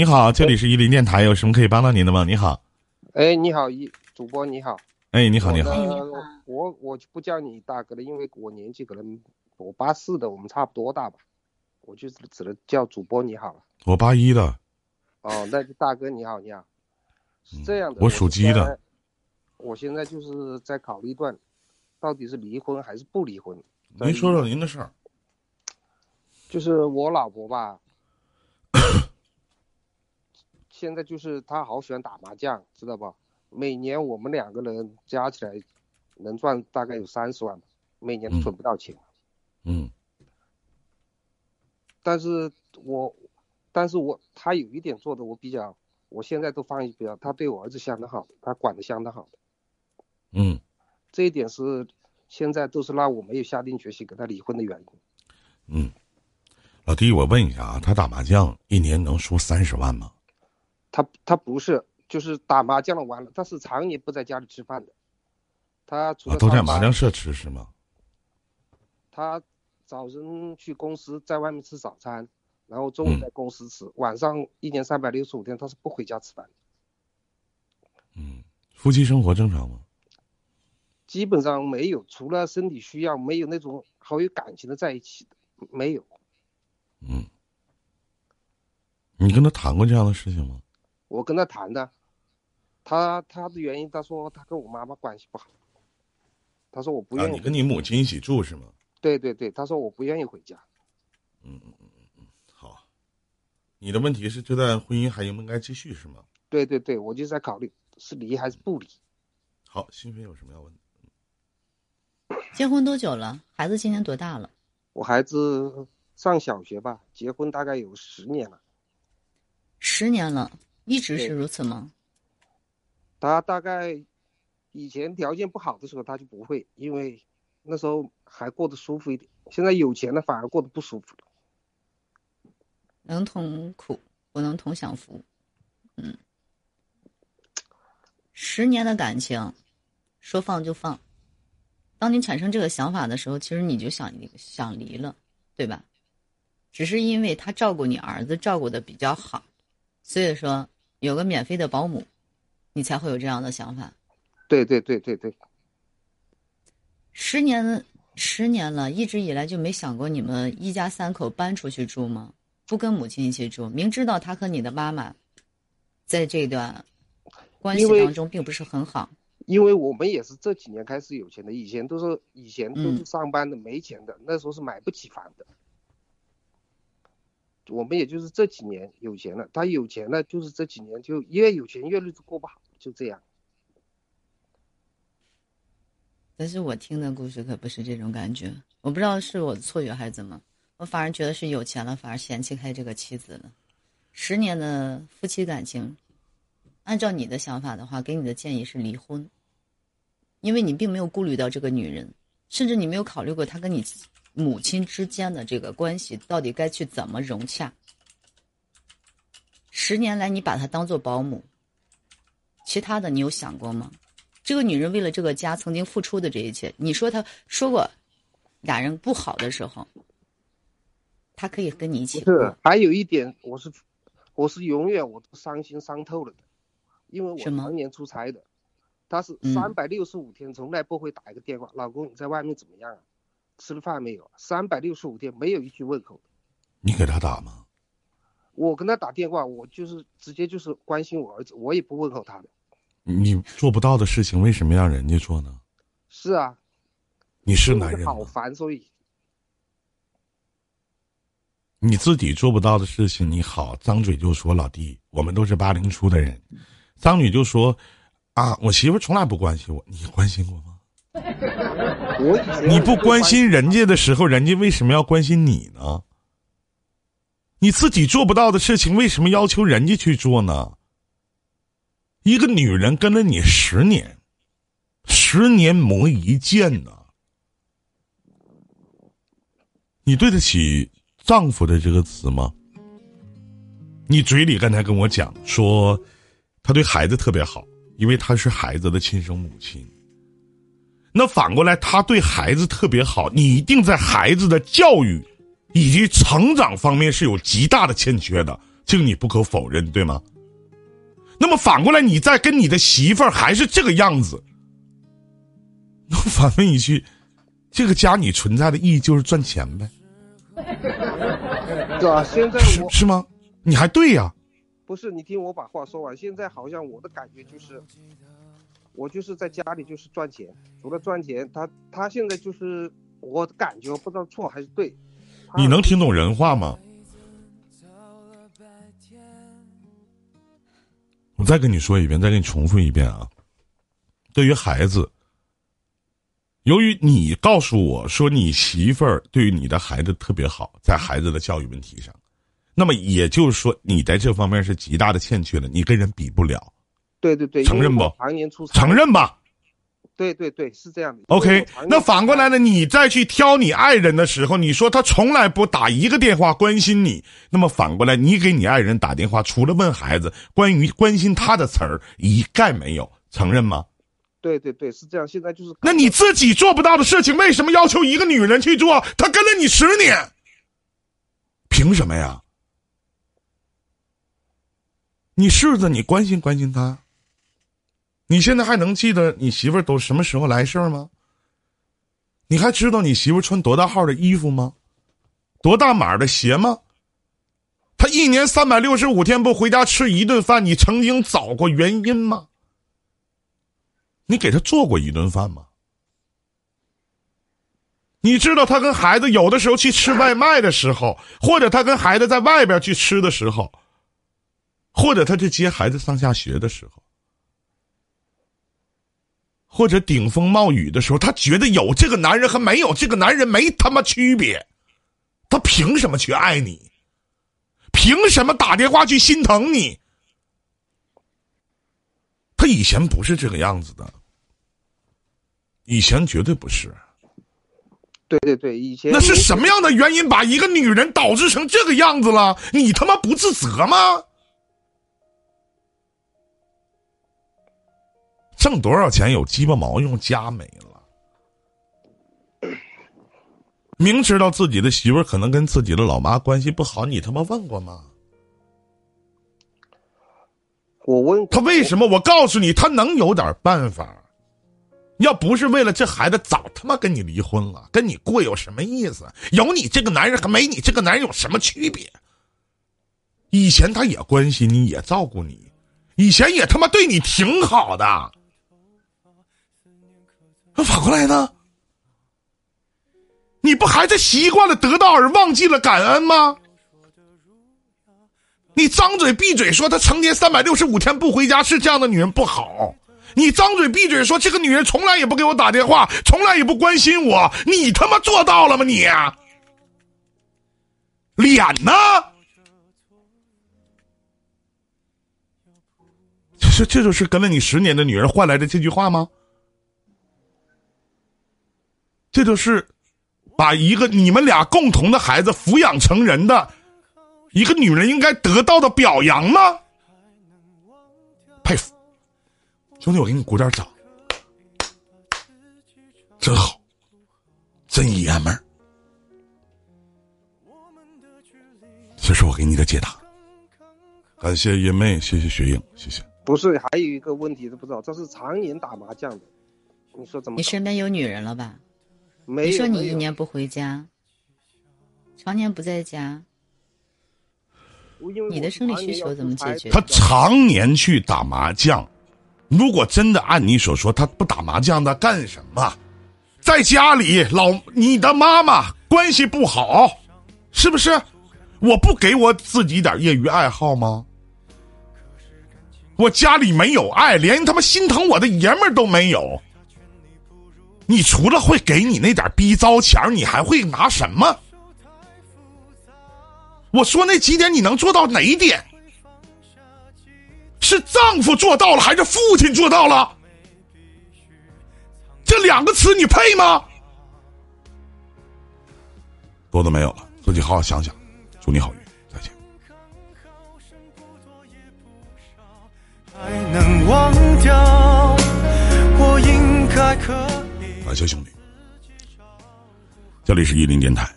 你好，这里是伊林电台，有什么可以帮到您的吗？你好，哎，你好，一主播你好，哎，你好，你好，我我就不叫你大哥了，因为我年纪可能我八四的，我们差不多大吧，我就只能叫主播你好了。我八一的。哦，那就大哥你好，你好，是这样的，我属鸡的。我现在就是在考虑一段，到底是离婚还是不离婚？您说说您的事儿。就是我老婆吧，现在就是他好喜欢打麻将，知道不？每年我们两个人加起来能赚大概有三十万，每年都存不到钱。嗯。但是我，但是我他有一点做的我比较，我现在都放比较，他对我儿子相当好，他管的相当好。嗯，这一点是现在都是让我没有下定决心跟他离婚的原因。嗯，老弟，我问一下啊，他打麻将一年能输三十万吗？他他不是，就是打麻将了完了，他是常年不在家里吃饭的。他除了都在麻将社吃是吗？他早晨去公司，在外面吃早餐，然后中午在公司吃，晚上一年三百六十五天他是不回家吃饭的。嗯，夫妻生活正常吗？基本上没有，除了身体需要，没有那种好有感情的在一起的，没有。嗯，你跟他谈过这样的事情吗？我跟他谈的，他他的原因，他说他跟我妈妈关系不好，他说我不愿意。你跟你母亲一起住是吗？对对对，他说我不愿意回家。嗯嗯嗯嗯嗯，好。你的问题是这段婚姻还应不应该继续是吗？对对对，我就在考虑是离还是不离。好，新飞有什么要问的？结婚多久了？孩子今年多大了？我孩子上小学吧，结婚大概有十年了。十年了，一直是如此吗？他大概以前条件不好的时候，他就不会，因为那时候还过得舒服一点。现在有钱了，反而过得不舒服了。能同苦，不能同享福。嗯，十年的感情，说放就放。当你产生这个想法的时候，其实你就想想离了，对吧？只是因为他照顾你儿子照顾的比较好，所以说有个免费的保姆，你才会有这样的想法。对对对对对。十年十年了，一直以来就没想过你们一家三口搬出去住吗？不跟母亲一起住，明知道他和你的妈妈在这段关系当中并不是很好。因为我们也是这几年开始有钱的，以前都是以前都是上班的，没钱的，那时候是买不起房的。我们也就是这几年有钱了，他有钱了，就是这几年就越有钱越日子过不好，就这样。但是我听的故事可不是这种感觉，我不知道是我的错觉还是怎么，我反而觉得是有钱了，反而嫌弃开这个妻子了。十年的夫妻感情，按照你的想法的话，给你的建议是离婚。因为你并没有顾虑到这个女人，甚至你没有考虑过她跟你母亲之间的这个关系到底该去怎么融洽。十年来，你把她当做保姆，其他的你有想过吗？这个女人为了这个家曾经付出的这一切，你说她说过俩人不好的时候，她可以跟你一起。是，还有一点，我是我是永远我都伤心伤透了的，因为我常年出差的。他是三百六十五天从来不会打一个电话，老公你在外面怎么样啊？吃了饭没有？三百六十五天没有一句问候。你给他打吗？我跟他打电话，我就是直接就是关心我儿子，我也不问候他的。你做不到的事情，为什么让人家做呢？是啊。你是男人好烦，所以。你自己做不到的事情，你好张嘴就说老弟，我们都是八零初的人，张嘴就说。啊，我媳妇从来不关心我，你关心过吗？我你不关心人家的时候，人家为什么要关心你呢？你自己做不到的事情，为什么要求人家去做呢？一个女人跟了你十年，十年磨一剑呢，你对得起丈夫的这个词吗？你嘴里刚才跟我讲说，他对孩子特别好。因为她是孩子的亲生母亲，那反过来，他对孩子特别好，你一定在孩子的教育以及成长方面是有极大的欠缺的，这个你不可否认，对吗？那么反过来，你再跟你的媳妇儿还是这个样子，那我反问一句：这个家你存在的意义就是赚钱呗？对吧？现在我是吗？你还对呀？不是，你听我把话说完。现在好像我的感觉就是，我就是在家里就是赚钱，除了赚钱，他他现在就是我感觉，不知道错还是对。你能听懂人话吗？我再跟你说一遍，再给你重复一遍啊！对于孩子，由于你告诉我说你媳妇儿对于你的孩子特别好，在孩子的教育问题上，那么也就是说你在这方面是极大的欠缺的，你跟人比不了。对对对，承认不？常年出承认吧。对对对，是这样的。OK，那反过来呢？你再去挑你爱人的时候，你说他从来不打一个电话关心你，那么反过来，你给你爱人打电话，除了问孩子关于关心他的词儿，一概没有，承认吗？对对对，是这样。现在就是，那你自己做不到的事情，为什么要求一个女人去做？她跟了你十年，凭什么呀？你试着你关心关心她。你现在还能记得你媳妇儿都什么时候来事儿吗？你还知道你媳妇穿多大号的衣服吗？多大码的鞋吗？她一年三百六十五天不回家吃一顿饭，你曾经找过原因吗？你给她做过一顿饭吗？你知道她跟孩子有的时候去吃外卖的时候，或者她跟孩子在外边去吃的时候，或者她去接孩子上下学的时候。或者顶风冒雨的时候，他觉得有这个男人和没有这个男人没他妈区别，他凭什么去爱你？凭什么打电话去心疼你？他以前不是这个样子的，以前绝对不是。对对对，以前那是什么样的原因把一个女人导致成这个样子了？你他妈不自责吗？挣多少钱有鸡巴毛用？家没了，明知道自己的媳妇儿可能跟自己的老妈关系不好，你他妈问过吗？我问他为什么？我告诉你，他能有点办法。要不是为了这孩子，早他妈跟你离婚了。跟你过有什么意思？有你这个男人和没你这个男人有什么区别？以前他也关心你，也照顾你，以前也他妈对你挺好的。那反过来呢？你不还是习惯了得到而忘记了感恩吗？你张嘴闭嘴说她成年三百六十五天不回家是这样的女人不好，你张嘴闭嘴说这个女人从来也不给我打电话，从来也不关心我，你他妈做到了吗？你脸呢？这这就是跟了你十年的女人换来的这句话吗？这就是把一个你们俩共同的孩子抚养成人的一个女人应该得到的表扬吗？佩服，兄弟，我给你鼓点掌，真好，真爷们儿。这是我给你的解答，感谢叶妹，谢谢雪影，谢谢。不是，还有一个问题都不知道，这是常年打麻将的，你说怎么？你身边有女人了吧？你说你一年不回家，常年不在家，你的生理需求怎么解决？他常年去打麻将，如果真的按你所说，他不打麻将，他干什么？在家里，老你的妈妈关系不好，是不是？我不给我自己点业余爱好吗？我家里没有爱，连他妈心疼我的爷们儿都没有。你除了会给你那点逼糟钱你还会拿什么？我说那几点你能做到哪一点？是丈夫做到了，还是父亲做到了？这两个词你配吗？多的没有了，自己好好想想。祝你好运，再见。还能忘掉，我应该可。感谢兄弟，这里是一零电台。